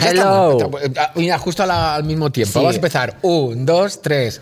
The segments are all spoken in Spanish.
Pues ya Hello. estamos. Estamos- ah, Mira, justo al mismo tiempo. Sí. Vamos a empezar. Un, dos, tres.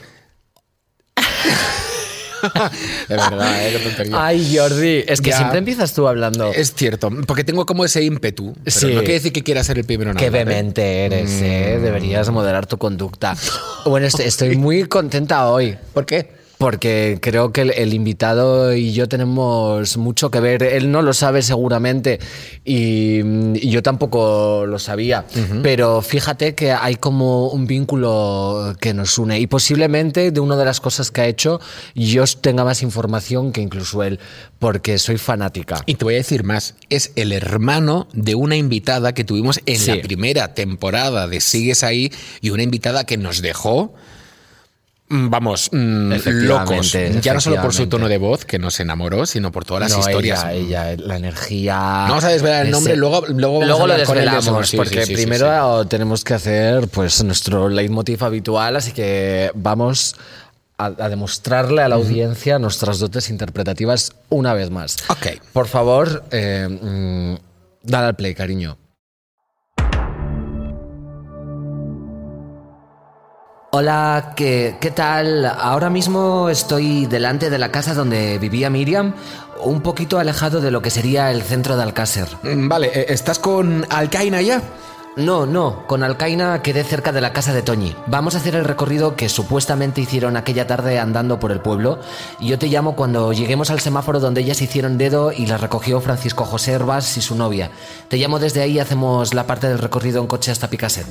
de verdad, ¿eh? Qué tontería. Ay, Jordi, es que Ya. siempre empiezas tú hablando. Es cierto, porque tengo como ese ímpetu. Pero Sí. no quiere decir que quiera ser el primero Qué ¿eh? vehemente eres, ¿eh? Deberías moderar tu conducta. Bueno, est- estoy muy contenta hoy. ¿Por qué? Porque creo que el, el invitado y yo tenemos mucho que ver. Él no lo sabe seguramente y, y yo tampoco lo sabía. Pero fíjate que hay como un vínculo que nos une. Y posiblemente de una de las cosas que ha hecho yo tenga más información que incluso él, porque soy fanática. Y te voy a decir más, es el hermano de una invitada que tuvimos en Sí. la primera temporada de Sigues ahí y una invitada que nos dejó, vamos, mm, Efectivamente, locos. Ya no solo por su tono de voz, que nos enamoró, sino por todas las No, historias. Ella, ella, la energía. No vamos a desvelar el ese- nombre, luego- luego vamos a lo desvelamos, Sí, porque sí, sí, sí, primero tenemos que hacer pues nuestro leitmotiv habitual, así que vamos a, a demostrarle a la audiencia nuestras dotes interpretativas una vez más. Ok. Por favor, eh, mm, dale al play, cariño. Hola, ¿qué, ¿qué tal? Ahora mismo estoy delante de la casa donde vivía Miriam, un poquito alejado de lo que sería el centro de Alcácer. Mm, Vale, eh, ¿estás con Alcaina ya? No, no, con Alcaina quedé cerca de la casa de Toñi. Vamos a hacer el recorrido que supuestamente hicieron aquella tarde andando por el pueblo. Yo te llamo cuando lleguemos al semáforo donde ellas hicieron dedo y las recogió Francisco José Herbas y su novia. Te llamo desde ahí y hacemos la parte del recorrido en coche hasta Picaset.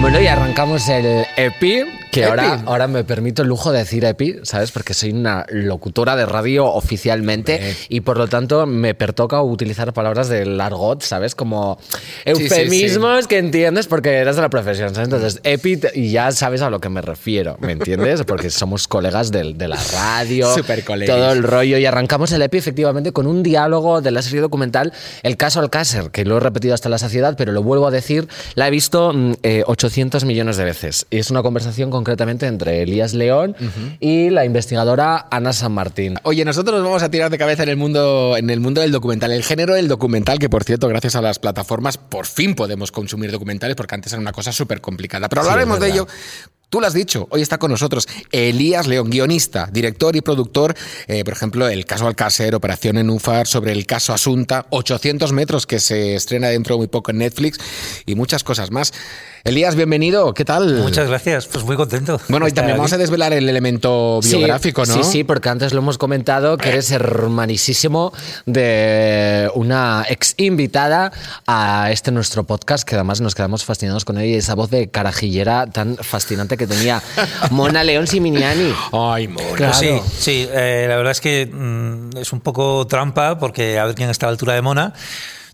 Bueno, y arrancamos el EPI, que ahora, ahora me permito el lujo de decir EPI, ¿sabes? Porque soy una locutora de radio oficialmente y por lo tanto me pertoca utilizar palabras del argot, ¿sabes? Como eufemismos que entiendes porque eres de la profesión, ¿sabes? Entonces, EPI, y ya sabes a lo que me refiero, ¿me entiendes? Porque somos colegas del- de la radio, colegas. todo el rollo. Y arrancamos el EPI efectivamente con un diálogo de la serie documental El caso Alcácer, que lo he repetido hasta la saciedad, pero lo vuelvo a decir, la he visto mm, eh, 800 millones de veces. Y es una conversación concretamente entre Elías León y la investigadora Ana San Martín. Oye, nosotros nos vamos a tirar de cabeza en el mundo, en el mundo del documental, el género del documental, que por cierto, gracias a las plataformas, por fin podemos consumir documentales, porque antes era una cosa súper complicada. Pero hablaremos de ello. Tú lo has dicho, hoy está con nosotros Elías León, guionista, director y productor, eh, por ejemplo, el caso Alcácer, Operación Enufar, sobre el caso Asunta, 800 metros, que se estrena dentro de muy poco en Netflix, y muchas cosas más. Elías, bienvenido, ¿qué tal? Muchas gracias, pues muy contento. Bueno, y también vamos a desvelar el elemento Sí, biográfico, ¿no? Sí, sí, porque antes lo hemos comentado que eres hermanísimo de una ex invitada a este nuestro podcast, que además nos quedamos fascinados con ella y esa voz de carajillera tan fascinante que tenía Mona León Siminiani. Ay, mona. Claro. Pues sí, sí, eh, la verdad es que mm, es un poco trampa porque a ver quién está a la altura de Mona,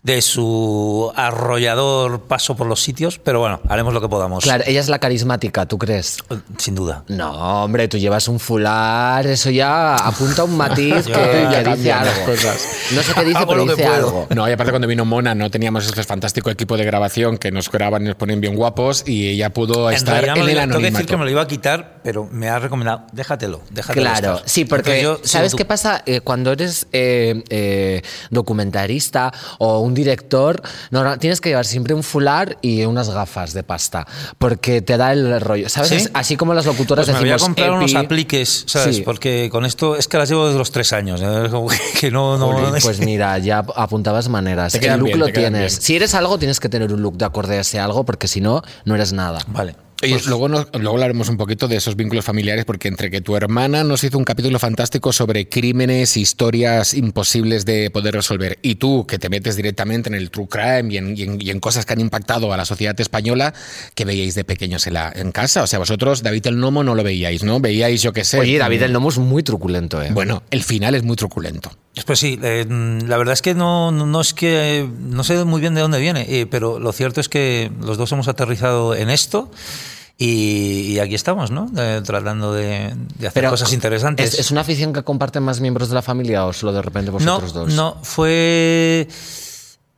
de su arrollador paso por los sitios, pero bueno, haremos lo que podamos. Claro, ella es la carismática, ¿tú crees? Eh, Sin duda. No, hombre, tú llevas un fular, eso ya apunta un matiz que, Ya, que dice algo. cosas. No sé qué dice, Hago pero lo que dice puedo. algo. No, y aparte cuando vino Mona no teníamos ese fantástico equipo de grabación que nos graban y nos ponen bien guapos y ella pudo En estar realidad en me el lo, tengo que decir anonimato. que me lo iba a quitar, pero me ha recomendado, déjatelo, déjatelo Claro, estar. sí, porque yo, ¿sabes qué pasa? Eh, cuando eres eh, eh, documentarista o un director, no, no, tienes que llevar siempre un fular y unas gafas de pasta, porque te da el rollo, ¿sabes? ¿Sí? Es Así como las locutoras Pues me voy a decimos comprar epi, unos apliques, ¿sabes? Sí. Porque con esto es que las llevo desde los tres años. ¿eh? Que- no, no, pues mira, ya apuntabas maneras. Te El look bien, lo tienes. bien. Si eres algo, tienes que tener un look de acorde a ese algo, porque si no, no eres nada. Vale. Y Pues- luego, nos- luego hablaremos un poquito de esos vínculos familiares, porque entre que tu hermana nos hizo un capítulo fantástico sobre crímenes, historias imposibles de poder resolver, y tú que te metes directamente en el true crime y en, y en- y en cosas que han impactado a la sociedad española, que veíais de pequeños en, la, en casa. O sea, vosotros, David el Nomo, no lo veíais, ¿no? Veíais, yo qué sé. Oye, David el Nomo es muy truculento, ¿eh? Bueno, el final es muy truculento. Pues sí, eh, la verdad es que no, no, no es que no sé muy bien de dónde viene, eh, pero lo cierto es que los dos hemos aterrizado en esto y, y aquí estamos, ¿no? Tratando de, de hacer cosas interesantes. ¿es, es una afición que comparten más miembros de la familia o solo de repente no, vosotros dos? no, fue.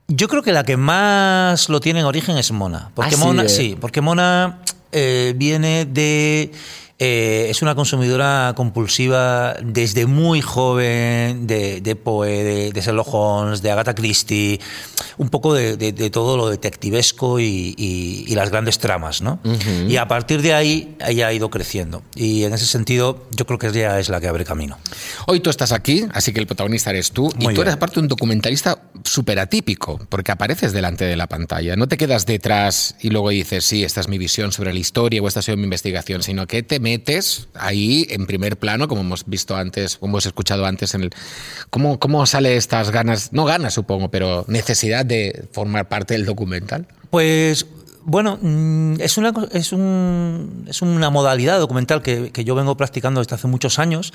Yo creo que la que más lo tiene en origen es Mona. Porque Ah, sí, Mona, eh. sí, porque Mona eh, viene de eh, es una consumidora compulsiva desde muy joven de, de Poe, de, de Sherlock Holmes, de Agatha Christie, un poco de, de todo lo detectivesco y, y, y, las grandes tramas, ¿no? Uh -huh. Y a partir de ahí ella ha ido creciendo. Y en ese sentido, yo creo que ella es la que abre camino. Hoy tú estás aquí, así que el protagonista eres tú, muy y tú bien. eres aparte un documentalista súper atípico, porque apareces delante de la pantalla. No te quedas detrás y luego dices, sí, esta es mi visión sobre la historia o esta ha sido mi investigación, sino que te metes ahí en primer plano, como hemos visto antes, como hemos escuchado antes en el. ¿Cómo, cómo sale estas ganas? No ganas, supongo, pero necesidad de formar parte del documental? Pues bueno, mm, es una, es, un, es una modalidad documental que, que, yo vengo practicando desde hace muchos años,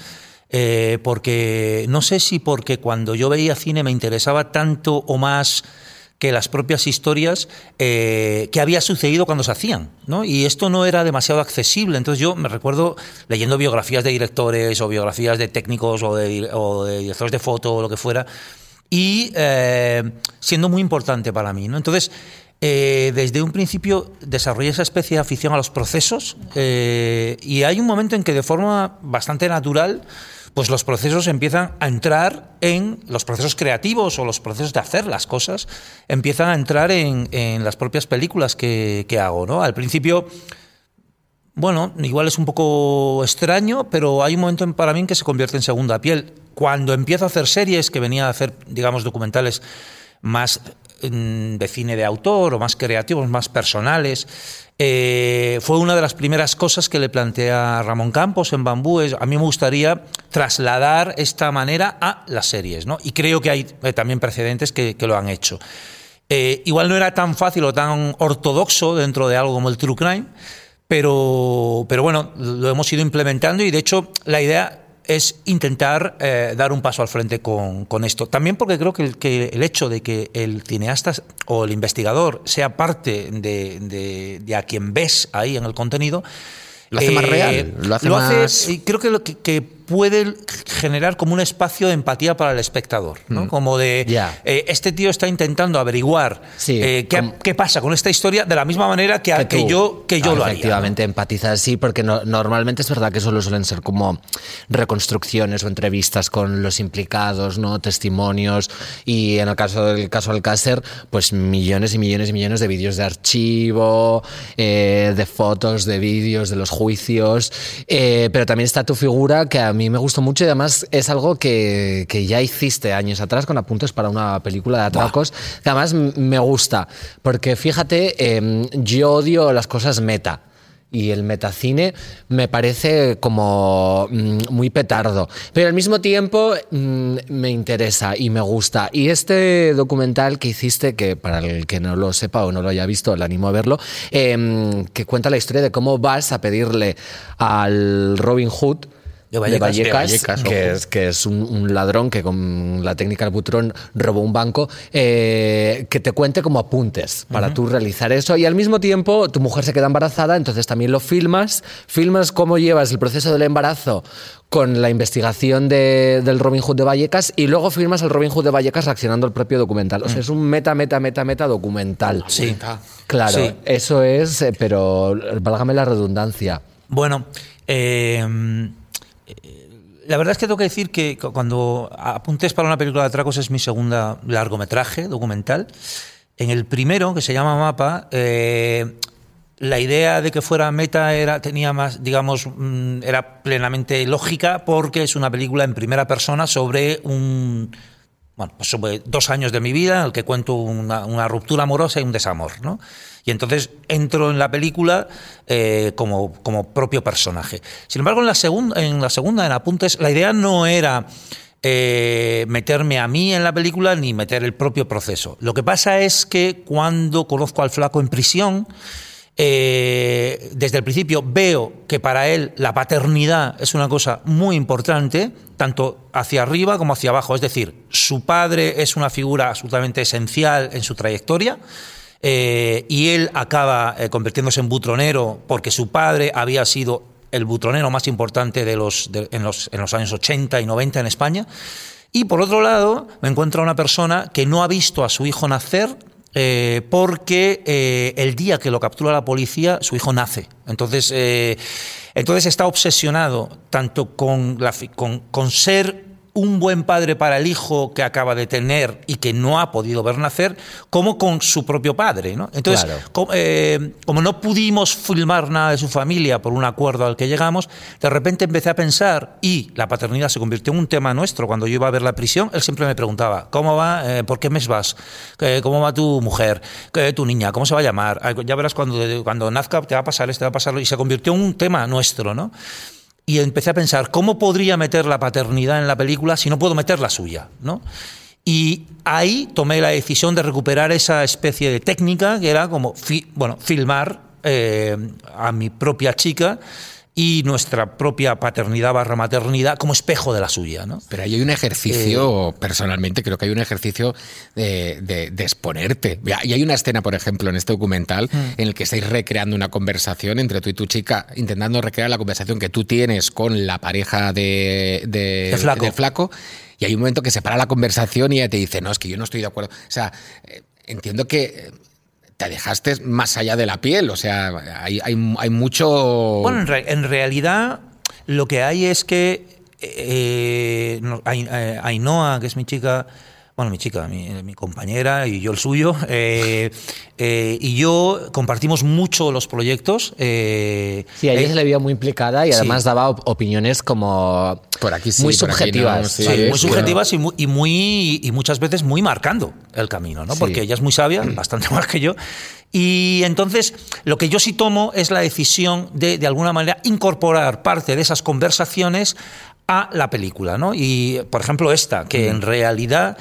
eh, porque no sé si porque cuando yo veía cine me interesaba tanto o más que las propias historias eh, que había sucedido cuando se hacían. ¿no? Y esto no era demasiado accesible. Entonces yo me recuerdo leyendo biografías de directores o biografías de técnicos o de, de directores de foto o lo que fuera, y eh, siendo muy importante para mí. ¿no? Entonces, eh, desde un principio desarrollé esa especie de afición a los procesos y hay un momento en que de forma bastante natural pues los procesos empiezan a entrar en los procesos creativos o los procesos de hacer las cosas, empiezan a entrar en, en las propias películas que, que, hago. ¿no? Al principio, bueno, igual es un poco extraño, pero hay un momento para mí en que se convierte en segunda piel. Cuando empiezo a hacer series, que venía a hacer, digamos, documentales más de cine de autor o más creativos, más personales. Eh, fue una de las primeras cosas que le planteé a Ramón Campos en Bambú. Es, a mí me gustaría trasladar esta manera a las series, ¿no? Y creo que hay eh, también precedentes que, que, lo han hecho. Eh, igual no era tan fácil o tan ortodoxo dentro de algo como el True Crime, pero, pero bueno, lo hemos ido implementando y de hecho la idea es intentar eh, dar un paso al frente con, con, esto. También porque creo que el, que el, hecho de que el cineasta o el investigador sea parte de, de, de a quien ves ahí en el contenido, lo hace eh, más real, lo hace lo más... Hace, creo que, lo que, que, puede generar como un espacio de empatía para el espectador, ¿no? Mm. Como de, yeah. eh, este tío está intentando averiguar sí, eh, qué, qué, pasa con esta historia de la misma manera que, que, que yo, que yo ah, lo haría. Efectivamente, ¿no? empatizar, sí, porque no, normalmente es verdad que solo suelen ser como reconstrucciones o entrevistas con los implicados, ¿no? Testimonios, y en el caso del caso Alcácer, pues millones y millones y millones de vídeos de archivo, eh, de fotos, de vídeos, de los juicios, eh, pero también está tu figura que a mí me gustó mucho y además es algo que, que ya hiciste años atrás con apuntes para una película de atracos, que además me gusta, porque fíjate, eh, yo odio las cosas meta y el metacine me parece como mm, muy petardo. Pero al mismo tiempo mm, me interesa y me gusta. Y este documental que hiciste, que para el que no lo sepa o no lo haya visto, le animo a verlo, eh, que cuenta la historia de cómo vas a pedirle al Robin Hood de Vallecas, de Vallecas, de Vallecas que, es, que, es, un, un, ladrón que con la técnica del butrón robó un banco, eh, que te cuente como apuntes para uh -huh. tú realizar eso y al mismo tiempo tu mujer se queda embarazada, entonces también lo filmas, filmas cómo llevas el proceso del embarazo con la investigación de, del Robin Hood de Vallecas y luego firmas el Robin Hood de Vallecas reaccionando al propio documental. O sea, es un meta, meta, meta, meta documental. Sí. Claro, sí. eso es, eh, pero válgame la redundancia. Bueno, eh la verdad es que tengo que decir que cuando apuntes para una película de atracos es mi segunda largometraje documental. En el primero, que se llama Mapa, eh, la idea de que fuera meta era, tenía más, digamos, mm, era plenamente lógica porque es una película en primera persona sobre un, bueno, pues dos años de mi vida en el que cuento una, una ruptura amorosa y un desamor, ¿no? Y entonces entro en la película eh, como, como, propio personaje. Sin embargo, en la, segunda, en la segunda, en Apuntes, la idea no era eh, meterme a mí en la película ni meter el propio proceso. Lo que pasa es que cuando conozco al flaco en prisión, eh, desde el principio veo que para él la paternidad es una cosa muy importante, tanto hacia arriba como hacia abajo. Es decir, su padre es una figura absolutamente esencial en su trayectoria. Eh, y él acaba eh, convirtiéndose en butronero porque su padre había sido el butronero más importante de los, en, los, en los años 80 y 90 en España. Y por otro lado, me encuentro a una persona que no ha visto a su hijo nacer eh, porque eh, el día que lo captura la policía, su hijo nace. Entonces, eh, entonces está obsesionado tanto con, la, con, con ser un buen padre para el hijo que acaba de tener y que no ha podido ver nacer, como con su propio padre. ¿no? Entonces, Claro. como, eh, como no pudimos filmar nada de su familia por un acuerdo al que llegamos, de repente empecé a pensar, y la paternidad se convirtió en un tema nuestro. Cuando yo iba a ver la prisión, él siempre me preguntaba, ¿cómo va? Eh, ¿Por qué mes vas? ¿Cómo va tu mujer? ¿Qué- ¿Tu niña? ¿Cómo se va a llamar? Ya verás cuando, cuando nazca te va a pasar esto, te va a pasar lo-". Y se convirtió en un tema nuestro, ¿no? Y empecé a pensar cómo podría meter la paternidad en la película si no puedo meter la suya, ¿no? Y ahí tomé la decisión de recuperar esa especie de técnica que era como, bueno, filmar eh, a mi propia chica y nuestra propia paternidad barra maternidad como espejo de la suya, ¿no? Pero ahí hay un Eh, ejercicio, personalmente creo que hay un ejercicio de, de- de exponerte. Y hay una escena, por ejemplo, en este documental Hmm. en el que estáis recreando una conversación entre tú y tu chica, intentando recrear la conversación que tú tienes con la pareja de, Flaco. Flaco, Y hay un momento que se para la conversación y ella te dice, no, es que yo no estoy de acuerdo. O sea, eh, entiendo que... eh, Te más allá de la piel, o sea, hay, hay, hay mucho... Bueno, en, re- en realidad lo que hay es que eh, Ai- eh, Ainhoa, que es mi chica, bueno, mi chica, mi, mi compañera y yo el suyo, eh, eh, y yo compartimos mucho los proyectos. eh, Sí, a ella eh, se le veía muy implicada y sí. además daba op- opiniones como Por aquí sí, muy por aquí subjetivas. no, sí. Sí, muy sí. subjetivas y muy, y muy y muchas veces muy marcando el camino, ¿no? Sí. Porque ella es muy sabia, bastante más que yo. Y entonces lo que yo sí tomo es la decisión de de alguna manera incorporar parte de esas conversaciones a la película, ¿no? Y por ejemplo esta, que en realidad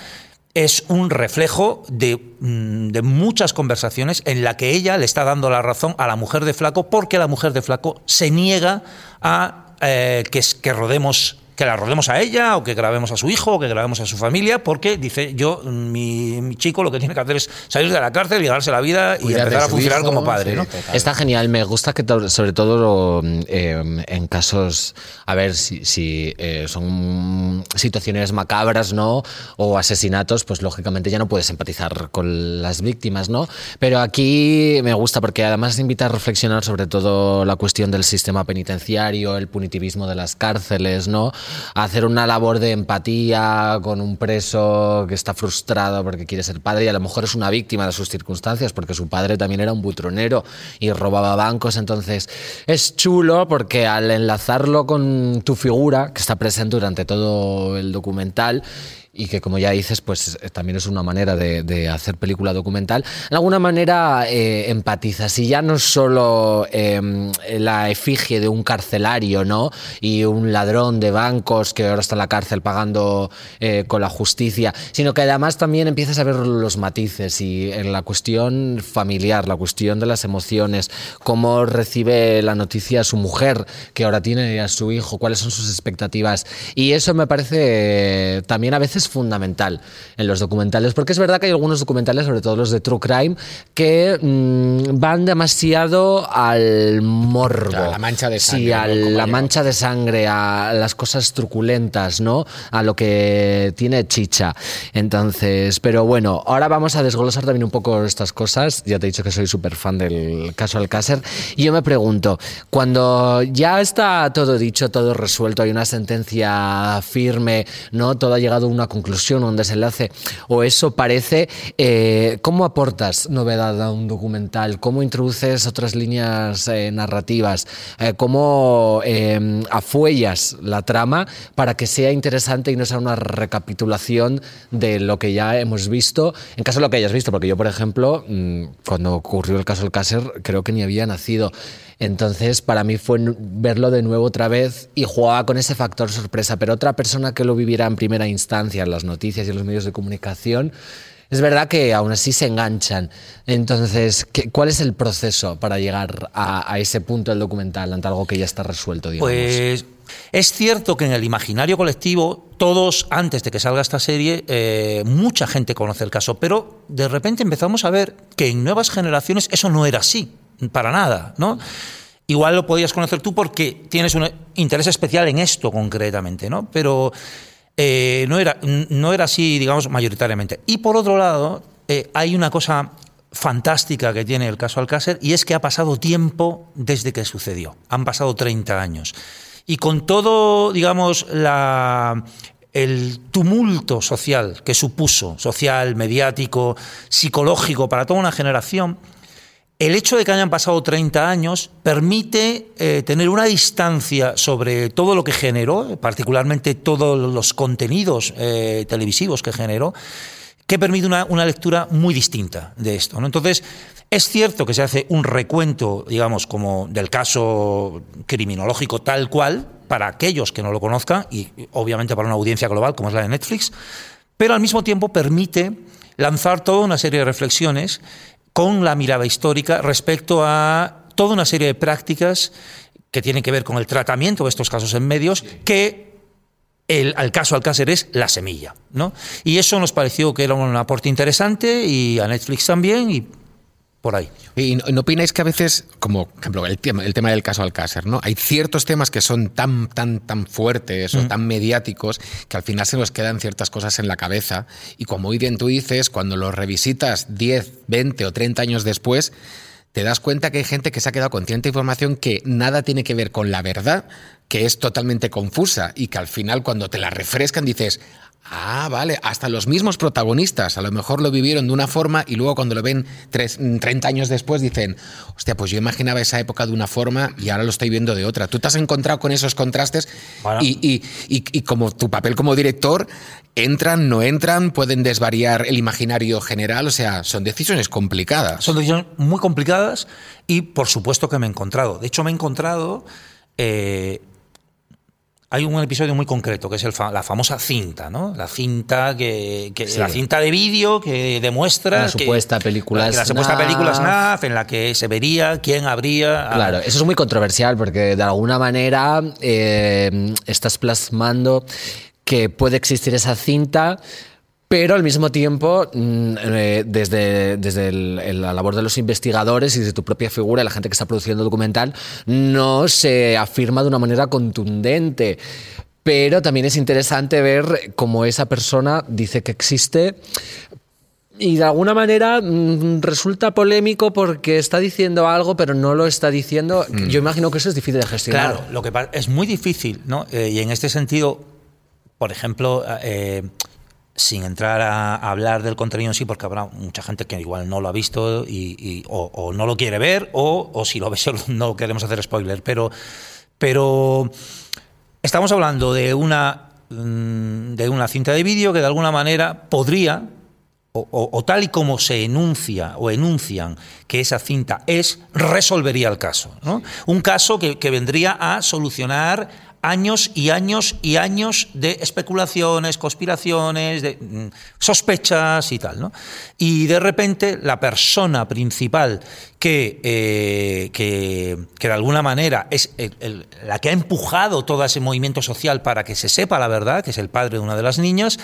es un reflejo de, mm, de muchas conversaciones en la que ella le está dando la razón a la mujer de Flaco porque la mujer de Flaco se niega a eh, que rodemos que la rodemos a ella o que grabemos a su hijo o que grabemos a su familia porque dice yo mi, mi chico lo que tiene que hacer es salir de la cárcel y ganarse la vida y Cuidar de empezar a funcionar hijo, como padre sí, ¿no? Está genial, me gusta que to- sobre todo eh, en casos, a ver si, si, eh, son situaciones macabras, ¿no? O asesinatos, pues lógicamente ya no puedes empatizar con las víctimas, ¿no? Pero aquí me gusta porque además invita a reflexionar sobre todo la cuestión del sistema penitenciario, el punitivismo de las cárceles, ¿no? Hacer una labor de empatía con un preso que está frustrado porque quiere ser padre y a lo mejor es una víctima de sus circunstancias porque su padre también era un butronero y robaba bancos. Entonces es chulo porque al enlazarlo con tu figura, que está presente durante todo el documental, y que como ya dices, pues eh, también es una manera de, de hacer película documental, de alguna manera eh, empatizas y ya no solo eh, la efigie de un carcelario, ¿no? Y un ladrón de bancos que ahora está en la cárcel pagando eh, con la justicia, sino que además también empiezas a ver los matices y en la cuestión familiar, la cuestión de las emociones, cómo recibe la noticia su mujer, que ahora tiene a su hijo, cuáles son sus expectativas. Y eso me parece eh, también a veces fundamental en los documentales, porque es verdad que hay algunos documentales, sobre todo los de True Crime, que mm, van demasiado al morbo. A la mancha de Sí, sangre, a ¿no? La mancha de sangre, a las cosas truculentas, ¿no? A lo que tiene chicha. Entonces, pero bueno, ahora vamos a desglosar también un poco estas cosas. Ya te he dicho que soy súper fan del caso Alcácer. Y yo me pregunto, cuando ya está todo dicho, todo resuelto, hay una sentencia firme, ¿no? Todo ha llegado a una conclusión, un desenlace, o eso parece, eh, ¿cómo aportas novedad a un documental? ¿Cómo introduces otras líneas eh, narrativas? Eh, ¿Cómo eh, afuellas la trama para que sea interesante y no sea una recapitulación de lo que ya hemos visto? En caso de lo que hayas visto, porque yo, por ejemplo, mm, cuando ocurrió el caso Alcácer, creo que ni había nacido. Entonces, para mí fue verlo de nuevo otra vez y jugaba con ese factor sorpresa. Pero otra persona que lo viviera en primera instancia las noticias y los medios de comunicación, es verdad que aún así se enganchan. Entonces, ¿qué- ¿cuál es el proceso para llegar a, ese punto del documental ante algo que ya está resuelto? Pues es cierto que en el imaginario colectivo, todos, antes de que salga esta serie, eh, mucha gente conoce el caso, pero de repente empezamos a ver que en nuevas generaciones eso no era así, para nada, ¿no? Igual lo podías conocer tú porque tienes un interés especial en esto concretamente, ¿no? Pero eh, no, era, no era así, digamos, mayoritariamente. Y por otro lado, eh, hay una cosa fantástica que tiene el caso Alcácer y es que ha pasado tiempo desde que sucedió. Han pasado 30 años. Y con todo, digamos, la, el tumulto social que supuso, social, mediático, psicológico para toda una generación, el hecho de que hayan pasado 30 años permite eh, tener una distancia sobre todo lo que generó, particularmente todos los contenidos eh, televisivos que generó, que permite una, lectura muy distinta de esto. ¿no? Entonces, es cierto que se hace un recuento, digamos, como del caso criminológico tal cual, para aquellos que no lo conozcan, y obviamente para una audiencia global como es la de Netflix, pero al mismo tiempo permite lanzar toda una serie de reflexiones con la mirada histórica respecto a toda una serie de prácticas que tienen que ver con el tratamiento de estos casos en medios que el, al caso Alcácer es la semilla. ¿no? Y eso nos pareció que era un aporte interesante y a Netflix también y por ahí. ¿Y no, opináis que a veces, como ejemplo, el tema, el tema del caso Alcácer, ¿no? Hay ciertos temas que son tan, tan, tan fuertes o mm. tan mediáticos que al final se nos quedan ciertas cosas en la cabeza y como hoy bien tú dices, cuando los revisitas 10, 20 o 30 años después, te das cuenta que hay gente que se ha quedado con cierta información que nada tiene que ver con la verdad, que es totalmente confusa y que al final cuando te la refrescan dices, Ah, vale. Hasta los mismos protagonistas a lo mejor lo vivieron de una forma y luego cuando lo ven 30 años después dicen, hostia, pues yo imaginaba esa época de una forma y ahora lo estoy viendo de otra. Tú te has encontrado con esos contrastes y, como tu papel como director, entran, no entran, pueden desvariar el imaginario general, o sea, son decisiones complicadas. Son decisiones muy complicadas y por supuesto que me he encontrado. De hecho, me he encontrado... Eh, hay un episodio muy concreto que es el la famosa cinta, ¿no? La cinta que, la cinta de vídeo que demuestra la supuesta película la, supuesta película SNAF en la que se vería quién habría claro eso es muy controversial porque de alguna manera eh, estás plasmando que puede existir esa cinta pero al mismo tiempo, mm, eh, desde, desde la labor de los investigadores y desde tu propia figura, la gente que está produciendo el documental, no se afirma de una manera contundente. Pero también es interesante ver cómo esa persona dice que existe, y de alguna manera mm, resulta polémico porque está diciendo algo, pero no lo está diciendo. Mm. Yo imagino que eso es difícil de gestionar. Claro, lo que es muy difícil, ¿no? Eh, y en este sentido, por ejemplo, eh, sin entrar a, hablar del contenido en sí, porque habrá mucha gente que igual no lo ha visto y, o, no lo quiere ver, o, si lo ve no queremos hacer spoiler, pero, pero estamos hablando de una, mm, de una cinta de vídeo que de alguna manera podría, o, tal y como se enuncia o enuncian que esa cinta es, resolvería el caso. Un caso que, que vendría a solucionar años y años y años de especulaciones, conspiraciones, mm, sospechas y tal. ¿no? Y de repente la persona principal que, eh, que, de alguna manera es la que ha empujado todo ese movimiento social para que se sepa la verdad, que es el padre de una de las niñas,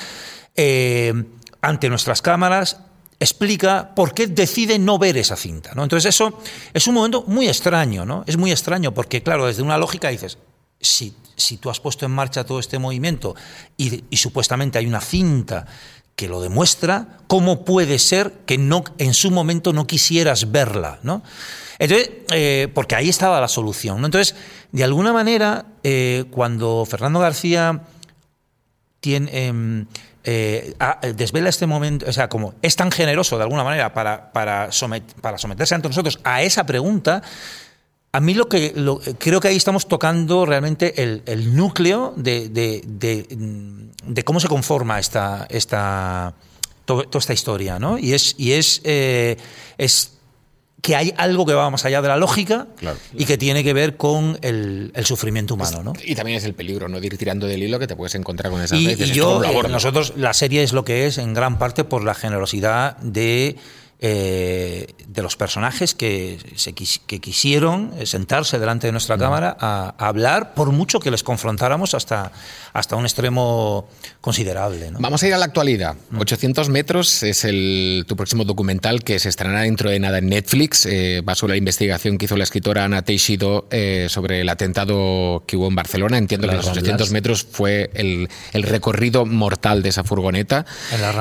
eh, ante nuestras cámaras explica por qué decide no ver esa cinta. ¿no? Entonces eso es un momento muy extraño, ¿no? Es muy extraño porque, claro, desde una lógica dices, si si tú has puesto en marcha todo este movimiento y, supuestamente hay una cinta que lo demuestra, ¿cómo puede ser que no, en su momento no quisieras verla? ¿no? Entonces, eh, porque ahí estaba la solución. Entonces, de alguna manera, eh, cuando Fernando García tiene, em, eh, desvela este momento, o sea, como es tan generoso de alguna manera para, para, para someterse ante nosotros a esa pregunta, a mí lo que creo que ahí estamos tocando realmente el, núcleo de, cómo se conforma esta, esta, toda esta historia, ¿no? Y es, y es, eh, es que hay algo que va más allá de la lógica y que tiene que ver con el, sufrimiento humano. ¿no? Y también es el peligro, ¿no? De ir tirando del hilo que te puedes encontrar con esas y, y yo, eh, nosotros, la serie es lo que es en gran parte por la generosidad de eh, de los personajes que, se que quisieron sentarse delante de nuestra cámara a, hablar, por mucho que les confrontáramos hasta, hasta un extremo considerable. Vamos a ir a la actualidad. 800 metros es el, tu próximo documental que se estrenará dentro de nada en Netflix. Eh, va sobre la investigación que hizo la escritora Ana Teixido eh, sobre el atentado que hubo en Barcelona. Entiendo que los 800 metros fue el, el, recorrido mortal de esa furgoneta.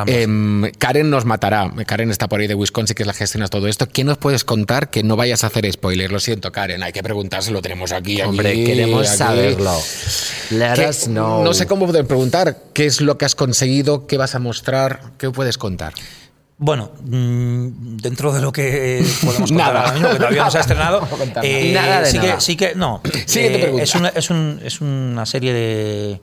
En eh, Karen nos matará. Karen está por ahí de Wisconsin, que es la gestiona todo esto. ¿Qué nos puedes contar que no vayas a hacer spoiler? Lo siento, Karen, hay que preguntárselo, tenemos aquí. Hombre, queremos saberlo. Let us know. No sé cómo poder preguntar qué es lo que has conseguido, qué vas a mostrar, qué puedes contar. Bueno, mm, dentro de lo que podemos contar nada. ahora mismo, que todavía no se ha estrenado, eh, nada de sí, nada. Que, sí que, no, eh, es, una, es, un, es una serie de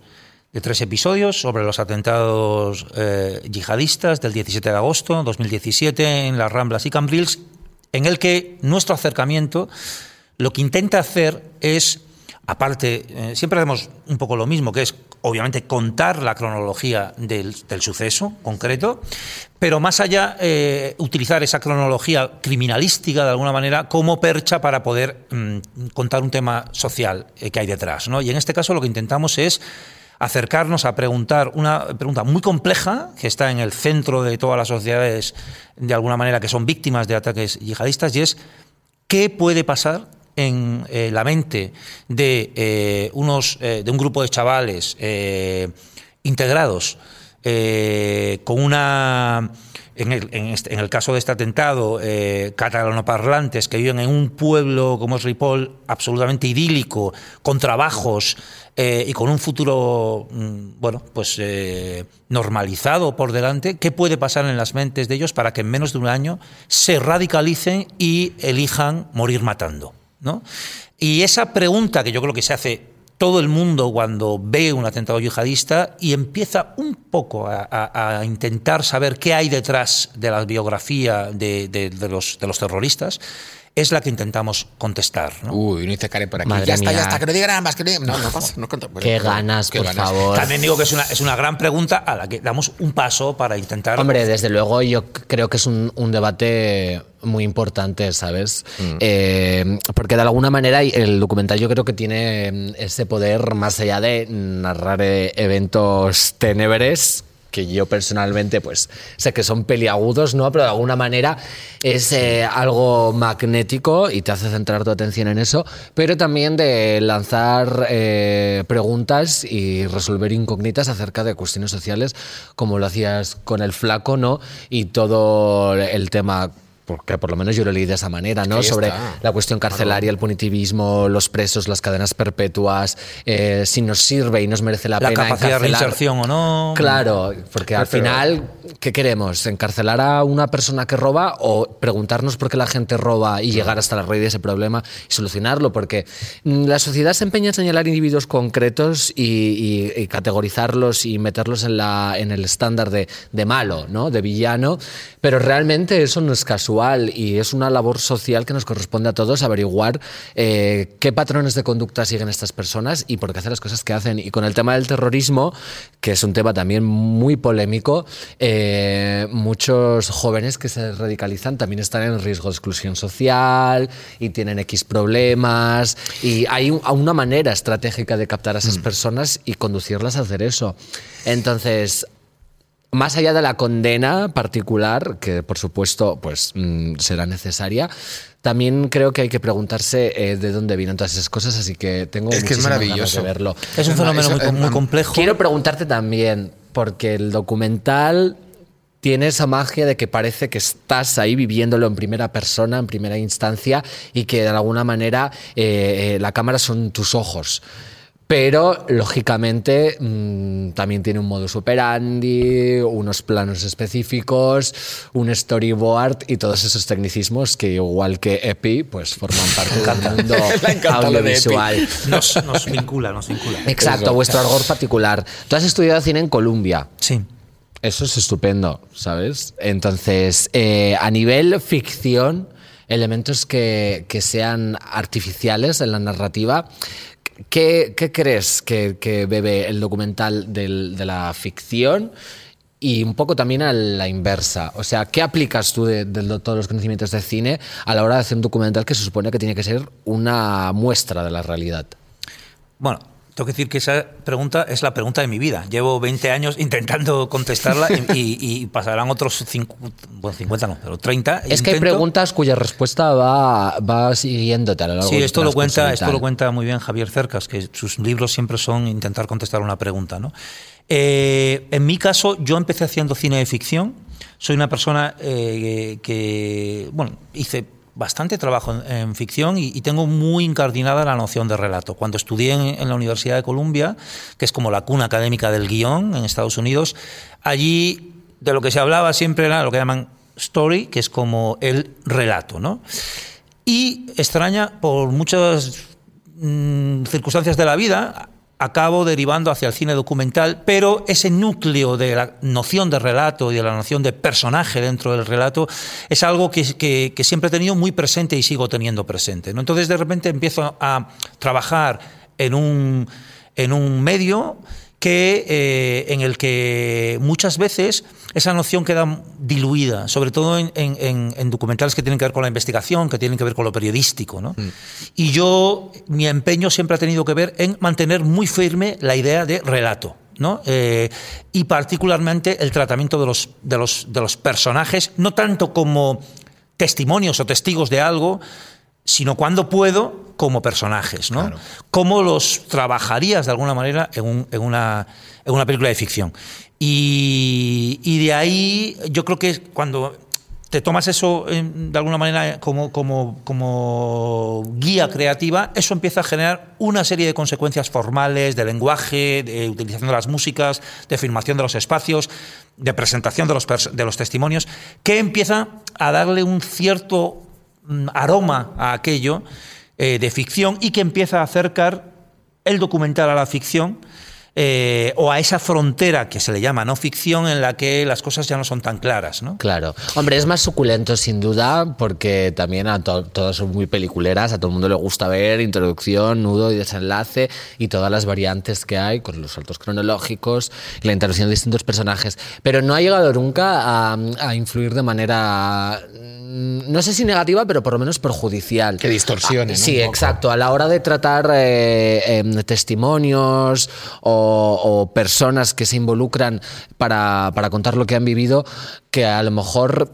de tres episodios sobre los atentados eh, yihadistas del 17 de agosto de 2017 en las Ramblas y Cambrils, en el que nuestro acercamiento lo que intenta hacer es, aparte, eh, siempre hacemos un poco lo mismo, que es obviamente contar la cronología del, suceso concreto, pero más allá eh, utilizar esa cronología criminalística de alguna manera como percha para poder mm, contar un tema social que hay detrás. ¿no? Y en este caso lo que intentamos es acercarnos a preguntar una pregunta muy compleja que está en el centro de todas las sociedades, de alguna manera, que son víctimas de ataques yihadistas, y es qué puede pasar en eh, la mente de, eh, unos, eh, de un grupo de chavales integrados con una en el, este, en, el, caso de este atentado, eh, catalanoparlantes que viven en un pueblo como es Ripoll, absolutamente idílico, con trabajos eh, y con un futuro, mm, bueno, pues eh, normalizado por delante, ¿qué puede pasar en las mentes de ellos para que en menos de un año se radicalicen y elijan morir matando? ¿no? Y esa pregunta que yo creo que se hace todo el mundo cuando ve un atentado yihadista y empieza un poco a, intentar saber qué hay detrás de la biografía de, los, de los terroristas, es la que intentamos contestar. ¿no? Uy, no dice Karen por aquí. Madre ya está, ya está, que no digan nada más. Que no, no, no pasa. No, no, qué ganas, qué por ganas. favor. También digo que es una, es una gran pregunta a la que damos un paso para intentar. Hombre, desde luego yo creo que es un, un debate muy importante, ¿sabes? Mm. Eh, porque de alguna manera el documental yo creo que tiene mm, ese poder más allá de narrar eh, eventos tenebres que yo personalmente pues sé que son peliagudos, ¿no? Pero de alguna manera es eh, algo magnético y te hace centrar tu atención en eso, pero también de lanzar eh, preguntas y resolver incógnitas acerca de cuestiones sociales, como lo hacías con el flaco, ¿no? Y todo el tema porque por lo menos yo lo leí de esa manera, ¿no? Sobre la cuestión carcelaria, el punitivismo, los presos, las cadenas perpetuas, eh, si nos sirve y nos merece la, la pena capacidad de reinserción o no. Claro, porque al final, ¿qué queremos? ¿Encarcelar a una persona que roba o preguntarnos por qué la gente roba y llegar hasta la raíz de ese problema y solucionarlo? Porque mm, la sociedad se empeña en señalar individuos concretos y, categorizarlos y meterlos en, la, en el estándar de, de malo, ¿no? De villano, pero realmente eso no es casual y es una labor social que nos corresponde a todos averiguar eh, qué patrones de conducta siguen estas personas y por qué hacen las cosas que hacen. Y con el tema del terrorismo, que es un tema también muy polémico, eh, muchos jóvenes que se radicalizan también están en riesgo de exclusión social y tienen X problemas y hay una manera estratégica de captar a esas mm. personas y conducirlas a hacer eso. Entonces, más allá de la condena particular, que por supuesto pues, mm, será necesaria, también creo que hay que preguntarse eh, de dónde vienen todas esas cosas, así que tengo es que es maravilloso de verlo. Es un fenómeno muy, muy complejo. Quiero preguntarte también, porque el documental tiene esa magia de que parece que estás ahí viviéndolo en primera persona, en primera instancia, y que de alguna manera eh, eh, la cámara son tus ojos. Pero, lógicamente, mm, también tiene un modus operandi, unos planos específicos, un storyboard y todos esos tecnicismos que, igual que EPI, pues forman parte del mundo audiovisual. Nos, nos, vincula, nos vincula. Exacto, vuestro argor particular. Tú has estudiado cine en Colombia. Sí. Eso es estupendo, ¿sabes? Entonces, eh, a nivel ficción, elementos que, que sean artificiales en la narrativa, ¿Qué, crees que, bebe el documental de la ficción? y un poco también a la inversa. O sea, ¿qué aplicas tú de, de todos los conocimientos de cine a la hora de hacer un documental que se supone que tiene que ser una muestra de la realidad? Bueno, tengo que decir que esa pregunta es la pregunta de mi vida. Llevo 20 años intentando contestarla y, y pasarán otros 50, bueno, 50 no, pero 30. Es que hay preguntas cuya respuesta va, va siguiéndote a lo largo Sí, esto lo, cuenta, esto lo cuenta muy bien Javier Cercas, que sus libros siempre son intentar contestar una pregunta. ¿no? Eh, en mi caso, yo empecé haciendo cine de ficción. Soy una persona eh, que, bueno, hice bastante trabajo en, ficción y, tengo muy incardinada la noción de relato. Cuando estudié en, la Universidad de Columbia, que es como la cuna académica del guion en Estados Unidos, allí de lo que se hablaba siempre era lo que llaman story, que es como el relato, ¿no? Y extraña, por muchas mmm, circunstancias de la vida, acabo derivando hacia el cine documental, pero ese núcleo de la noción de relato y de la noción de personaje dentro del relato es algo que, que, que siempre he tenido muy presente y sigo teniendo presente. ¿no? Entonces de repente empiezo a trabajar en un, en un medio que, eh, en el que muchas veces esa noción queda diluida, sobre todo en, en, en, documentales que tienen que ver con la investigación, que tienen que ver con lo periodístico. ¿no? Mm. Y yo, mi empeño siempre ha tenido que ver en mantener muy firme la idea de relato. ¿no? Eh, y particularmente el tratamiento de los, de, los, de los personajes, no tanto como testimonios o testigos de algo, sino cuando puedo como personajes, ¿no? Claro. ¿Cómo los trabajarías de alguna manera en, un, en, una, en una, película de ficción? Y, y, de ahí yo creo que cuando te tomas eso de alguna manera como, como, como, guía creativa, eso empieza a generar una serie de consecuencias formales, de lenguaje, de utilización de las músicas, de filmación de los espacios, de presentación de los, de los testimonios, que empieza a darle un cierto aroma a aquello eh, de ficción y que empieza a acercar el documental a la ficción eh, o a esa frontera que se le llama no ficción en la que las cosas ya no son tan claras, ¿no? Claro. Hombre, es más suculento sin duda porque también a to todas son muy peliculeras, a todo el mundo le gusta ver introducción, nudo y desenlace y todas las variantes que hay con los saltos cronológicos y la introducción de distintos personajes. Pero no ha llegado nunca a, a influir de manera no sé si negativa, pero por lo menos perjudicial. Que distorsione. Ah, sí, ¿no? exacto. A la hora de tratar eh, eh, testimonios o, o, personas que se involucran para, para contar lo que han vivido, que a lo mejor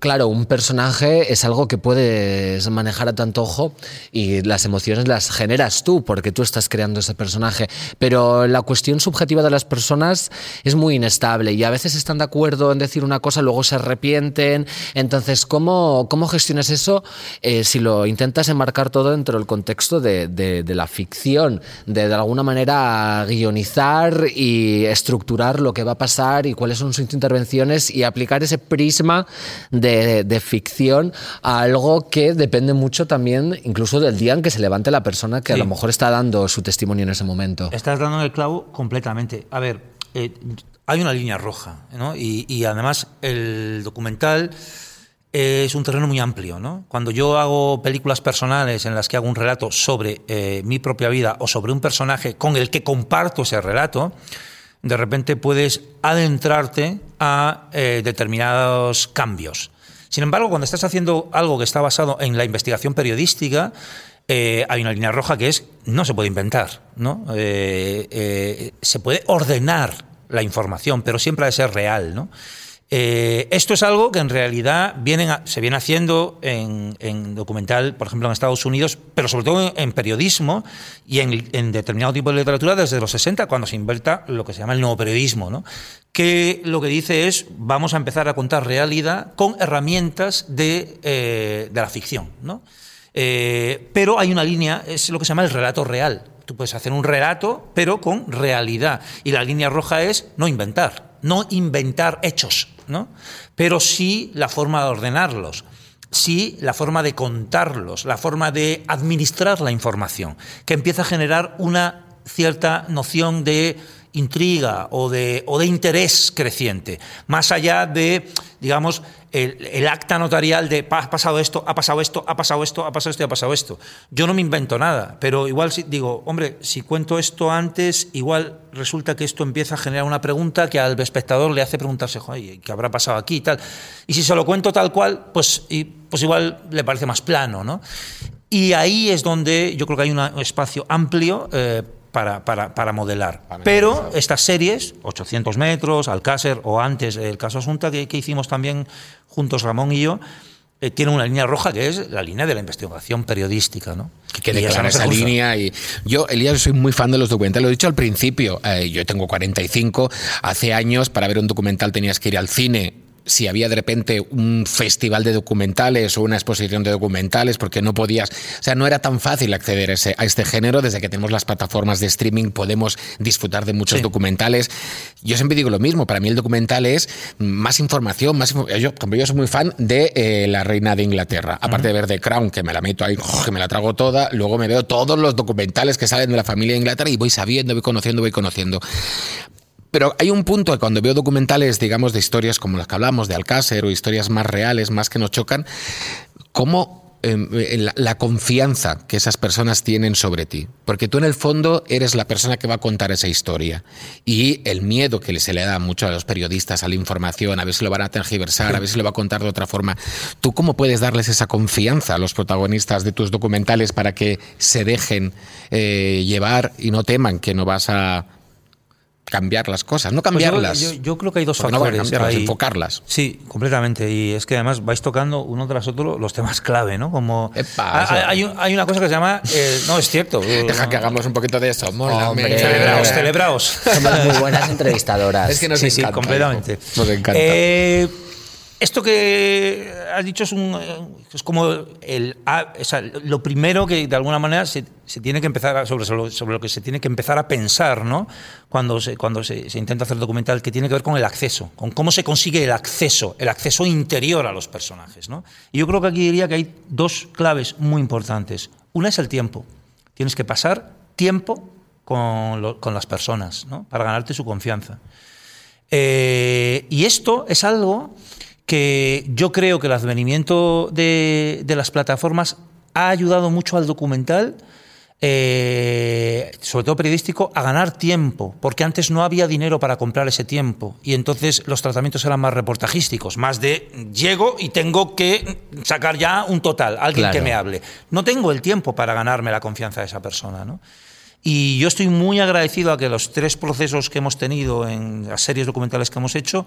Claro, un personaje es algo que puedes manejar a tanto ojo y las emociones las generas tú porque tú estás creando ese personaje. Pero la cuestión subjetiva de las personas es muy inestable y a veces están de acuerdo en decir una cosa, luego se arrepienten. Entonces, ¿cómo, cómo gestionas eso eh, si lo intentas enmarcar todo dentro del contexto de, de, de la ficción? De, de alguna manera guionizar y estructurar lo que va a pasar y cuáles son sus intervenciones y aplicar ese prisma de de, de, ficción a algo que depende mucho también, incluso del día en que se levante la persona que sí. a lo mejor está dando su testimonio en ese momento. Estás dando el clavo completamente. A ver, eh, hay una línea roja, ¿no? Y, y, además el documental es un terreno muy amplio, ¿no? Cuando yo hago películas personales en las que hago un relato sobre eh, mi propia vida o sobre un personaje con el que comparto ese relato, de repente puedes adentrarte a eh, determinados cambios. Sin embargo, cuando estás haciendo algo que está basado en la investigación periodística, eh, hay una línea roja que es no se puede inventar, ¿no? Eh, eh, se puede ordenar la información, pero siempre ha de ser real, ¿no? Esto es algo que en realidad vienen a, se viene haciendo en, en, documental, por ejemplo, en Estados Unidos, pero sobre todo en, periodismo y en, determinado tipo de literatura desde los 60, cuando se inventa lo que se llama el nuevo periodismo, ¿no? que lo que dice es vamos a empezar a contar realidad con herramientas de, eh, la ficción. Eh, pero hay una línea, es lo que se llama el relato real. Tú puedes hacer un relato, pero con realidad. Y la línea roja es no inventar, no inventar hechos, pero sí la forma de ordenarlos sí la forma de contarlos, la forma de administrar la información, que empieza a generar una cierta noción de intriga o de, o de interés creciente, más allá de, digamos, el, acta notarial de ha pasado esto, ha pasado esto, ha pasado esto, ha pasado esto y ha pasado esto. Yo no me invento nada, pero igual digo, hombre, si cuento esto antes, igual resulta que esto empieza a generar una pregunta que al espectador le hace preguntarse, ¿qué habrá pasado aquí y tal? Y si se lo cuento tal cual, pues, y, pues igual le parece más plano, ¿no? Y ahí es donde yo creo que hay un espacio amplio eh, para, para, para, modelar. Pero estas series, 800 metros, Alcácer o antes el caso Asunta, que, que hicimos también juntos Ramón y yo, eh, tiene una línea roja que es la línea de la investigación periodística, ¿no? Que quede esa línea. Y yo, Elías, soy muy fan de los documentales. Lo he dicho al principio. Eh, yo tengo 45. Hace años, para ver un documental tenías que ir al cine si había de repente un festival de documentales o una exposición de documentales, porque no podías, o sea, no era tan fácil acceder a, ese, a este género. Desde que tenemos las plataformas de streaming podemos disfrutar de muchos sí. documentales. Yo siempre digo lo mismo, para mí el documental es más información, más yo, yo soy muy fan de eh, La Reina de Inglaterra, aparte uh -huh. de ver The Crown, que me la meto ahí, que me la trago toda, luego me veo todos los documentales que salen de la familia de Inglaterra y voy sabiendo, voy conociendo, voy conociendo. Pero hay un punto cuando veo documentales, digamos, de historias como las que hablamos, de Alcácer o historias más reales, más que nos chocan, cómo la, la, confianza que esas personas tienen sobre ti. Porque tú en el fondo eres la persona que va a contar esa historia. Y el miedo que se le da mucho a los periodistas a la información, a ver si lo van a tergiversar, a ver si lo va a contar de otra forma. ¿Tú cómo puedes darles esa confianza a los protagonistas de tus documentales para que se dejen eh, llevar y no teman que no vas a cambiar las cosas, no cambiarlas. Pues yo, yo, yo, creo que hay dos factores. No cambiarlas, enfocarlas. Sí, completamente. Y es que además vais tocando uno tras otro los temas clave, ¿no? Como Epa, hay, hay, hay, una cosa que se llama, eh, no es cierto. Deja no. que hagamos un poquito de eso. Mola, celebraos, celebraos. Somos muy buenas entrevistadoras. es que nos sí, encanta. Sí, completamente. Nos encanta. Eh, esto que has dicho es, un, es como el, lo primero que de alguna manera se, tiene que empezar a, sobre, lo que se tiene que empezar a pensar ¿no? cuando, se, intenta hacer documental, que tiene que ver con el acceso, con cómo se consigue el acceso, el acceso interior a los personajes. ¿no? Y yo creo que aquí diría que hay dos claves muy importantes. Una es el tiempo. Tienes que pasar tiempo con las personas ¿no? para ganarte su confianza. Eh, y esto es algo que yo creo que el advenimiento de, de las plataformas ha ayudado mucho al documental, eh, sobre todo periodístico, a ganar tiempo, porque antes no había dinero para comprar ese tiempo y entonces los tratamientos eran más reportajísticos, más de llego y tengo que sacar ya un total, alguien claro. que me hable. No tengo el tiempo para ganarme la confianza de esa persona, ¿no? Y yo estoy muy agradecido a que los tres procesos que hemos tenido en las series documentales que hemos hecho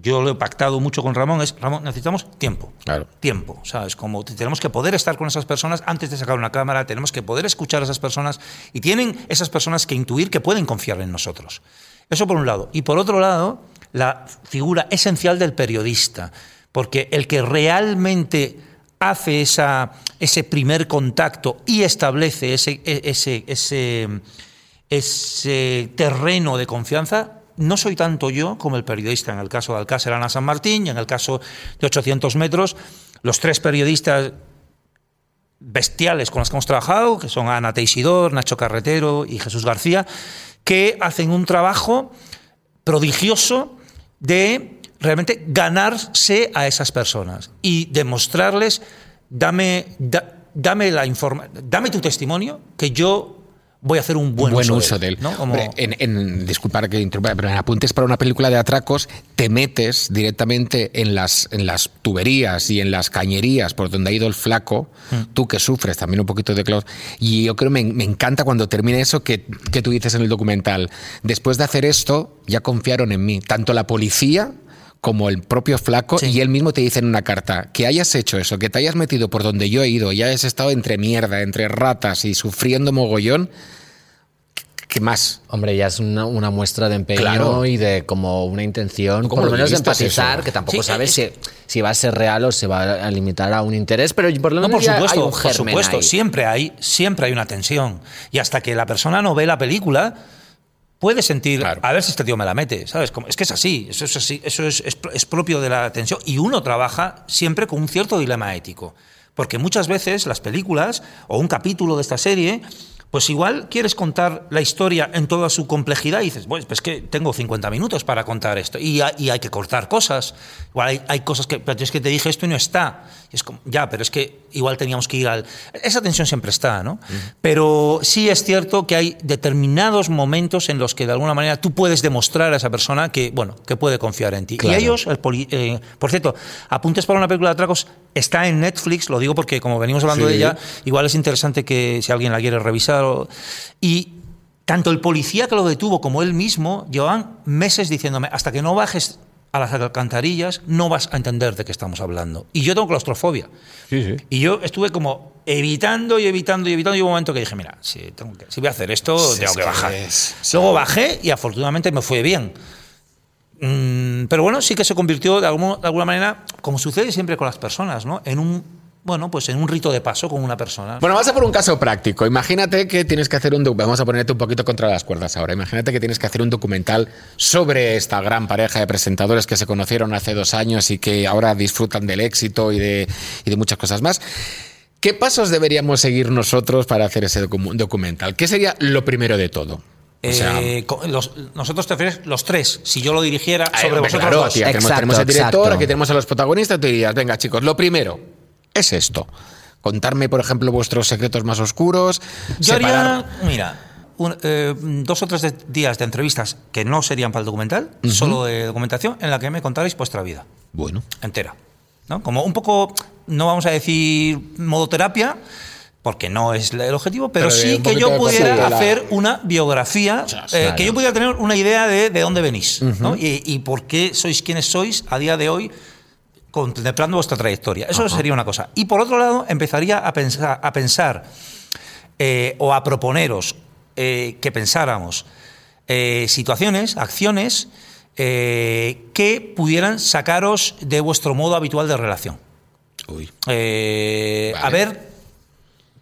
yo lo he pactado mucho con Ramón, es, Ramón, necesitamos tiempo. Claro. Tiempo, ¿sabes? Como tenemos que poder estar con esas personas antes de sacar una cámara, tenemos que poder escuchar a esas personas y tienen esas personas que intuir que pueden confiar en nosotros. Eso por un lado. Y por otro lado, la figura esencial del periodista, porque el que realmente hace esa, ese primer contacto y establece ese, ese, ese, ese terreno de confianza no soy tanto yo como el periodista. En el caso de Alcácer, Ana San Martín, y en el caso de 800 metros, los tres periodistas bestiales con los que hemos trabajado, que son Ana Teisidor, Nacho Carretero y Jesús García, que hacen un trabajo prodigioso de realmente ganarse a esas personas y demostrarles, dame, da, dame, la informa dame tu testimonio, que yo voy a hacer un buen, buen uso, uso, de él. ¿no? Como... Hombre, en, en, disculpar que interrumpa, pero en apuntes para una película de atracos te metes directamente en las, en las tuberías y en las cañerías por donde ha ido el flaco, mm. tú que sufres también un poquito de cloud. Y yo creo que me, me encanta cuando termina eso que, que tú dices en el documental. Después de hacer esto, ya confiaron en mí. Tanto la policía como el propio flaco sí. y él mismo te dice en una carta que hayas hecho eso, que te hayas metido por donde yo he ido y hayas estado entre mierda, entre ratas y sufriendo mogollón, ¿qué más? Hombre, ya es una, una muestra de empeño claro. y de como una intención, por lo menos de empatizar, eso? que tampoco sí, sabes es, si, si, va a ser real o se va a limitar a un interés, pero por lo menos no, por supuesto, hay un por supuesto, ahí. siempre hay, siempre hay una tensión y hasta que la persona no ve la película puede sentir, claro. a ver si este tío me la mete, ¿sabes? Es que es así, eso es así, eso es, es, es, propio de la tensión y uno trabaja siempre con un cierto dilema ético, porque muchas veces las películas o un capítulo de esta serie pues igual quieres contar la historia en toda su complejidad y dices, pues, pues que tengo 50 minutos para contar esto y, hay- y hay que cortar cosas. Igual hay, hay cosas que, pero es que te dije esto y no está. Y es como, ya, pero es que igual teníamos que ir al... Esa tensión siempre está, ¿no? Pero sí es cierto que hay determinados momentos en los que de alguna manera tú puedes demostrar a esa persona que, bueno, que puede confiar en ti. Claro. Y ellos, el poli- eh, por cierto, Apuntes para una película de atracos está en Netflix, lo digo porque como venimos hablando Sí. de ella, igual es interesante que si alguien la quiere revisar. y tanto el policía que lo detuvo como él mismo llevaban meses diciéndome, hasta que no bajes a las alcantarillas, no vas a entender de qué estamos hablando. Y yo tengo claustrofobia. Sí, sí. Y yo estuve como evitando y evitando y evitando. Y hubo un momento que dije, mira, si, tengo que, si voy a hacer esto, Sí, tengo es que que bajar. es- Luego bajé y afortunadamente me fue bien. Mm, pero bueno, sí que se convirtió de, alguna manera, como sucede siempre con las personas, ¿no? En un, bueno, pues en un rito de paso con una persona. Bueno, vamos a por un caso práctico. Imagínate que tienes que hacer un vamos a ponerte un poquito contra las cuerdas ahora. Imagínate que tienes que hacer un documental sobre esta gran pareja de presentadores que se conocieron hace dos años y que ahora disfrutan del éxito y de, muchas cosas más. ¿Qué pasos deberíamos seguir nosotros para hacer ese docu- documental? ¿Qué sería lo primero de todo? O sea, Eh, los- nosotros te refieres los tres, si yo lo dirigiera Ay, sobre vosotros claro, dos. tía, tenemos, Exacto, tenemos el director, exacto. aquí tenemos a los protagonistas, tú dirías, venga chicos, lo primero es esto. Contarme, por ejemplo, vuestros secretos más oscuros. Yo separar- haría, mira, un- eh, dos o tres de- días de entrevistas que no serían para el documental, solo de documentación, en la que me contarais vuestra vida Bueno, entera. ¿no? Como un poco, no vamos a decir modo terapia, porque no es el objetivo, pero, sí que yo pudiera la- hacer una biografía, eh, claro. que yo pudiera tener una idea de, de dónde venís ¿no? y, y por qué sois quienes sois a día de hoy contemplando vuestra trayectoria. Eso sería una cosa. Y por otro lado, empezaría a pensar, a pensar eh, o a proponeros eh, que pensáramos situaciones, acciones que pudieran sacaros de vuestro modo habitual de relación. uy. Eh, Vale. A ver,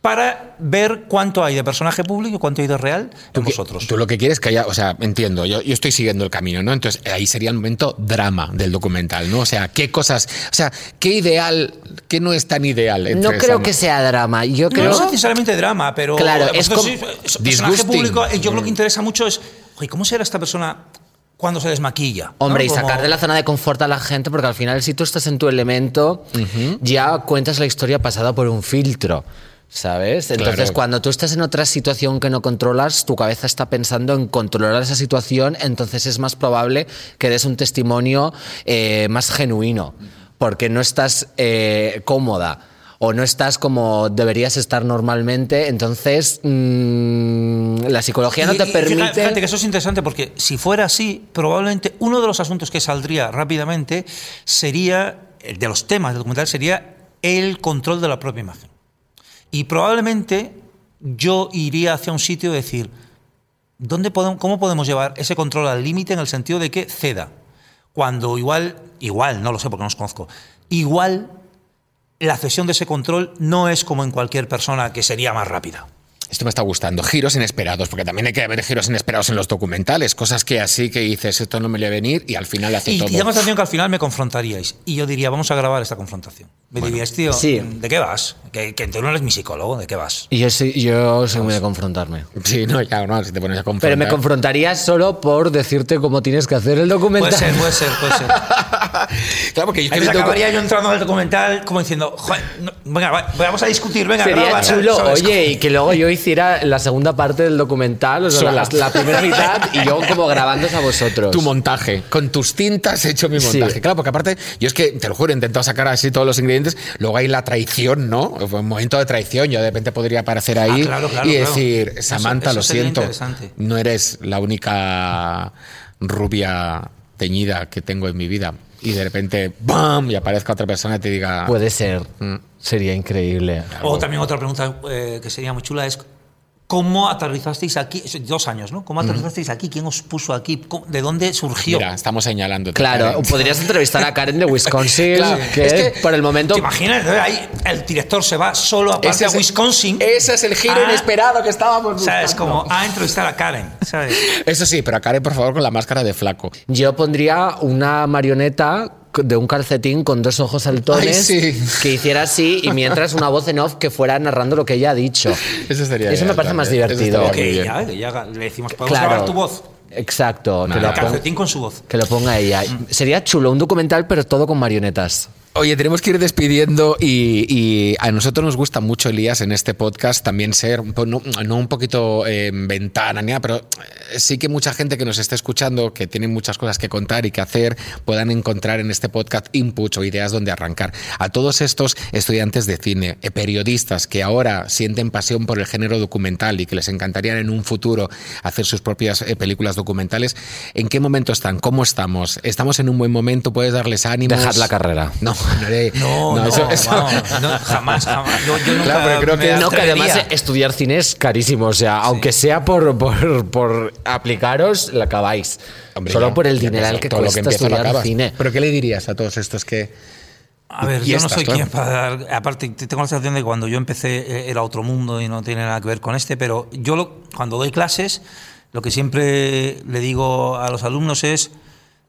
para ver cuánto hay de personaje público y cuánto hay de real en vosotros. Tú lo que quieres que haya, o sea, entiendo, yo, yo estoy siguiendo el camino, ¿no? Entonces ahí sería el momento drama del documental, ¿no? O sea, qué cosas, o sea, qué ideal, qué no es tan ideal. entre No creo esa- que sea drama. Yo No, creo. no es necesariamente drama, pero Claro, es como- personaje Disgusting. público. eh, Yo creo que interesa mucho es, oye, ¿cómo será esta persona cuando se desmaquilla? ¿no? Hombre, y Como- sacar de la zona de confort a la gente, porque al final, si tú estás en tu elemento, ya cuentas la historia pasada por un filtro. ¿Sabes? Entonces, Claro. cuando tú estás en otra situación que no controlas, tu cabeza está pensando en controlar esa situación, entonces es más probable que des un testimonio eh, más genuino, porque no estás eh, cómoda o no estás como deberías estar normalmente, entonces mm, la psicología no te y permite... Fíjate que eso es interesante porque si fuera así, probablemente uno de los asuntos que saldría rápidamente sería, de los temas del documental, sería el control de la propia imagen. Y probablemente yo iría hacia un sitio de decir, ¿dónde podemos, ¿cómo podemos llevar ese control al límite en el sentido de que ceda? Cuando igual, igual, no lo sé porque no os conozco, igual la cesión de ese control no es como en cualquier persona que sería más rápida. Esto me está gustando. Giros inesperados, porque también hay que haber giros inesperados en los documentales. Cosas que así que dices, esto no me le va a venir y al final hace Y, todo. y llama la atención que al final me confrontaríais. Y yo diría, vamos a grabar esta confrontación. Me diríais, tío, sí. ¿de qué vas? Que, que tú no eres mi psicólogo, ¿de qué vas? Y yo soy, yo soy muy de confrontarme. Sí, no, ya, no, si te pones a confrontar. Pero me confrontaría solo por decirte cómo tienes que hacer el documental. Puede ser, puede ser, puede ser. claro, porque yo Ahí acabaría yo entrando al documental como diciendo, "Joder, no, venga, va, vamos a discutir, venga, Sería graba, tal", chulo, ¿sabes? oye, y que luego yo hiciera la segunda parte del documental, o sea, la, primera mitad, y yo como grabándos a vosotros. tu montaje. Con tus tintas he hecho mi Sí. montaje. Claro, porque aparte, yo es que, te lo juro, he intentado sacar así todos los ingredientes. Luego hay la traición, ¿no? Un momento de traición. Yo de repente podría aparecer ahí Ah, claro, claro, y decir, Samantha, eso lo siento. No eres la única rubia teñida que tengo en mi vida. Y de repente, ¡bam! Y aparezca otra persona y te diga. Puede ser. Mm. Sería increíble. O también otra pregunta eh, que sería muy chula es, ¿cómo aterrizasteis aquí? Dos años, ¿no? ¿Cómo aterrizasteis aquí? ¿Quién os puso aquí? ¿Cómo- ¿De dónde surgió? Mira, estamos señalando. Claro, podrías entrevistar a Karen de Wisconsin, Claro, que, es que- por el momento... ¿Te imaginas? Ahí el director se va solo aparte Ese a es el- Wisconsin. Ese es el giro Ah, inesperado que estábamos ¿Sabes? buscando. Como a entrevistar a Karen, ¿sabes? Eso sí, pero a Karen, por favor, con la máscara de flaco. Yo pondría una marioneta de un calcetín con dos ojos saltones Ay, sí. que hiciera así y mientras una voz en off que fuera narrando lo que ella ha dicho. Eso sería Eso me parece más también. Divertido. Que ella, que ella le decimos, podemos grabar tu voz. Exacto, que Vale. lo, calcetín con su voz. que lo ponga ella. Sería chulo, un documental, pero todo con marionetas. Oye, tenemos que ir despidiendo y, y a nosotros nos gusta mucho, Elías, en este podcast también ser, no, no un poquito eh, ventana, ni nada, pero eh, sí que mucha gente que nos esté escuchando, que tiene muchas cosas que contar y que hacer, puedan encontrar en este podcast inputs o ideas donde arrancar. A todos estos estudiantes de cine, eh, periodistas que ahora sienten pasión por el género documental y que les encantaría en un futuro hacer sus propias eh, películas documentales, ¿en qué momento están? ¿Cómo estamos? ¿Estamos en un buen momento? ¿Puedes darles ánimos? Dejad la carrera. No, no, No, no, eso- eso- vamos, no, jamás, jamás. Yo, yo nunca Claro, pero creo me que- No, que además estudiar cine es carísimo. O sea, aunque sea por, por, por aplicaros, la acabáis. Hombre, Solo ya, por el dineral que todo lo cuesta empieza lo estudiar acabas. cine. ¿Pero qué le dirías a todos estos que.? A ver, yo estas, no soy claro. quien para dar. Aparte, tengo la sensación de que cuando yo empecé eh, era otro mundo y no tiene nada que ver con este, pero yo lo- cuando doy clases, lo que siempre le digo a los alumnos es: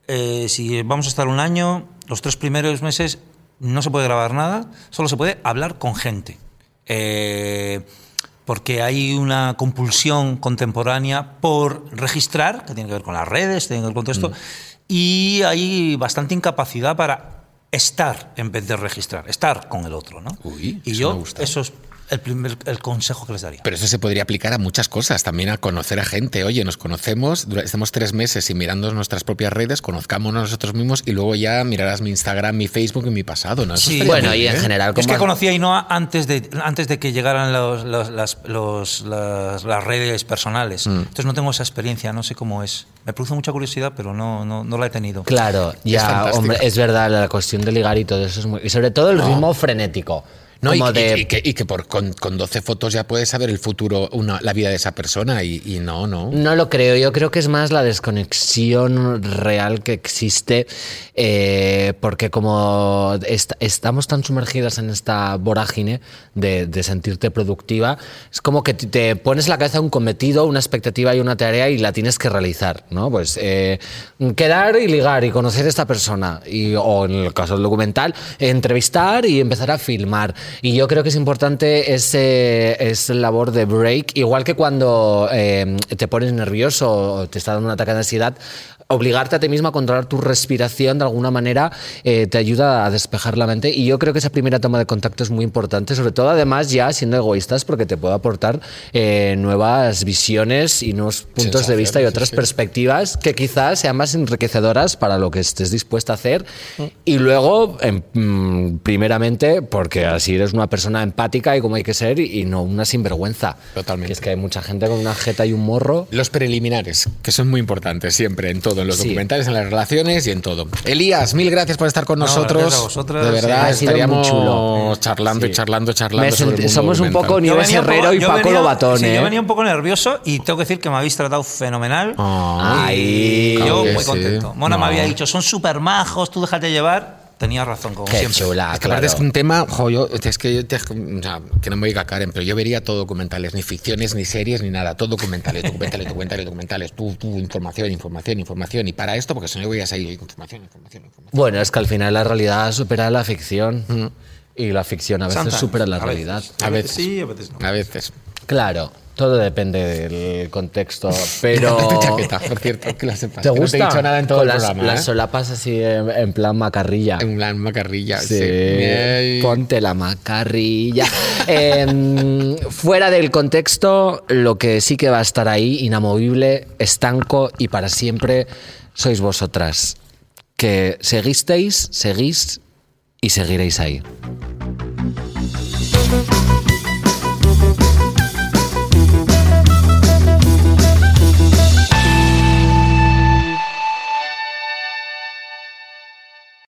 eh, si vamos a estar un año, los tres primeros meses no se puede grabar nada, solo se puede hablar con gente. Eh, porque hay una compulsión contemporánea por registrar, que tiene que ver con las redes, tiene que ver con todo esto, Mm. y hay bastante incapacidad para estar en vez de registrar, estar con el otro, ¿no? Uy, y eso yo, me gusta. eso es el primer el consejo que les daría. Pero eso se podría aplicar a muchas cosas, también a conocer a gente. Oye, nos conocemos, estamos tres meses y mirando nuestras propias redes, conozcámonos nosotros mismos y luego ya mirarás mi Instagram, mi Facebook y mi pasado. ¿no? Eso Sí. Bueno, y en general, es como que conocí a Ainhoa antes de, antes de que llegaran los- los- las, los- las- las redes personales. Mm. Entonces no tengo esa experiencia, no sé cómo es. Me produce mucha curiosidad, pero no, no, no la he tenido. Claro, ya, fantástica. hombre, es verdad, la cuestión de ligar y todo eso es muy. Y sobre todo el ritmo frenético. No, y, como y- de. y que, y que por, con, con 12 fotos ya puedes saber el futuro, una, la vida de esa persona y, y no, no. No lo creo, yo creo que es más la desconexión real que existe, eh, porque como est- estamos tan sumergidas en esta vorágine de, de sentirte productiva, es como que te- te pones en la cabeza un cometido, una expectativa y una tarea y la tienes que realizar, ¿no? Pues eh, quedar y ligar y conocer a esta persona, y, o en el caso del documental, entrevistar y empezar a filmar. Y yo creo que es importante ese, esa labor de break, igual que cuando eh, te pones nervioso o te está dando un ataque de ansiedad, obligarte a ti mismo a controlar tu respiración de alguna manera eh, te ayuda a despejar la mente. Y yo creo que esa primera toma de contacto es muy importante, sobre todo además ya siendo egoístas, porque te puede aportar eh, nuevas visiones y nuevos puntos de vista y otras sí, sí. perspectivas que quizás sean más enriquecedoras para lo que estés dispuesta a hacer. Y luego, em, mm, primeramente, porque así eres una persona empática y como hay que ser y, y no una sinvergüenza. Totalmente. Que es que hay mucha gente con una jeta y un morro. Los preliminares, que son muy importantes siempre, en todo, en los Sí. documentales, en las relaciones y en todo. Elías, mil gracias por estar con No, nosotros. a vosotros, de sí. verdad, Ha sido muy estaríamos chulo. charlando y Sí. charlando, charlando. Me sobre el mundo somos un poco Nieves Herrero y Paco venía- Lobatón, sí, ¿eh? Yo venía un poco nervioso y tengo que decir que me habéis tratado fenomenal. Ay, y yo muy sí. contento. Mona No. me había dicho, son súper majos, tú déjate llevar. Tenía razón, como Qué siempre. chula, Es que aparte claro. es que un tema, jo, yo, es que, yo te- o sea, que no me diga Karen, pero yo vería todo documentales, ni ficciones, ni series, ni nada, todo documentales, documentales, documentales, documentales, tú, tú, información, información, información. Y para esto, porque si no voy a salir información, información, información. Bueno, es que al final la realidad supera la ficción. Y la ficción a veces Sometimes, supera la a veces. realidad. A veces. sí, a veces no. A veces. Claro, todo depende del contexto, pero... Tu chaqueta, por cierto, que la sepas. ¿Te que gusta? No te he dicho nada en todo Con el las, programa. las ¿eh? solapas así en, en plan macarrilla. En plan macarrilla. Sí, ponte la macarrilla. Em, fuera del contexto, lo que sí que va a estar ahí, inamovible, estanco y para siempre, sois vosotras. Que seguisteis, seguís y seguiréis ahí.